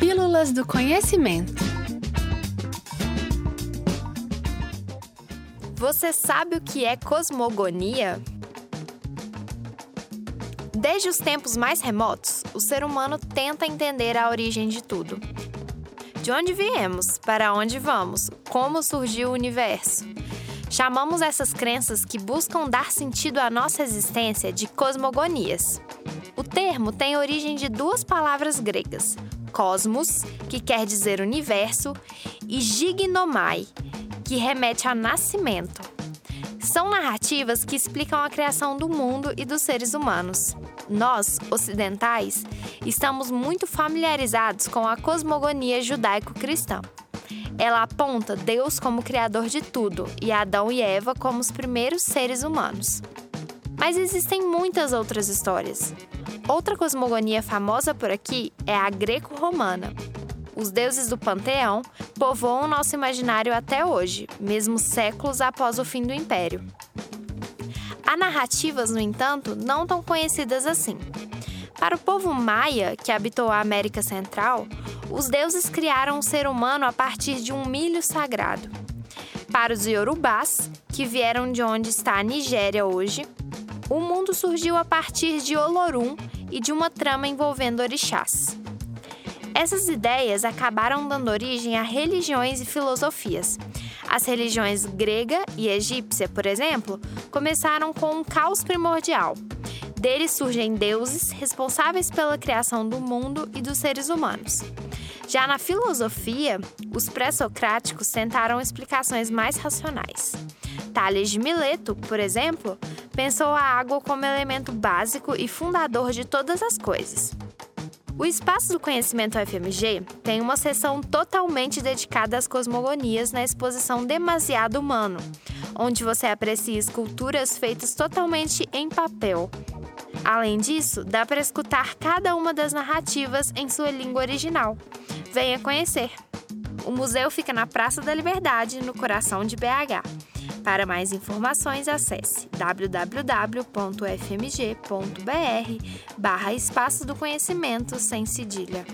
Pílulas do Conhecimento. Você sabe o que é cosmogonia? Desde os tempos mais remotos, o ser humano tenta entender a origem de tudo. De onde viemos, para onde vamos, como surgiu o universo. Chamamos essas crenças que buscam dar sentido à nossa existência de cosmogonias. O termo tem origem de duas palavras gregas: cosmos, que quer dizer universo, e gignomai, que remete a nascimento. São narrativas que explicam a criação do mundo e dos seres humanos. Nós, ocidentais, estamos muito familiarizados com a cosmogonia judaico-cristã. Ela aponta Deus como criador de tudo e Adão e Eva como os primeiros seres humanos. Mas existem muitas outras histórias. Outra cosmogonia famosa por aqui é a greco-romana, os deuses do panteão povoam nosso imaginário até hoje, mesmo séculos após o fim do império. Há narrativas, no entanto, não tão conhecidas assim. Para o povo maia, que habitou a América Central, os deuses criaram o ser humano a partir de um milho sagrado. Para os iorubás, que vieram de onde está a Nigéria hoje, o mundo surgiu a partir de Olorum e de uma trama envolvendo orixás. Essas ideias acabaram dando origem a religiões e filosofias. As religiões grega e egípcia, por exemplo, começaram com um caos primordial. Deles surgem deuses responsáveis pela criação do mundo e dos seres humanos. Já na filosofia, os pré-socráticos tentaram explicações mais racionais. Tales de Mileto, por exemplo, pensou a água como elemento básico e fundador de todas as coisas. O Espaço do Conhecimento UFMG tem uma seção totalmente dedicada às cosmogonias na exposição Demasiado Humano, onde você aprecia esculturas feitas totalmente em papel. Além disso, dá para escutar cada uma das narrativas em sua língua original. Venha conhecer! O museu fica na Praça da Liberdade, no coração de BH. Para mais informações, acesse www.fmg.br barra Espaço do Conhecimento sem cedilha.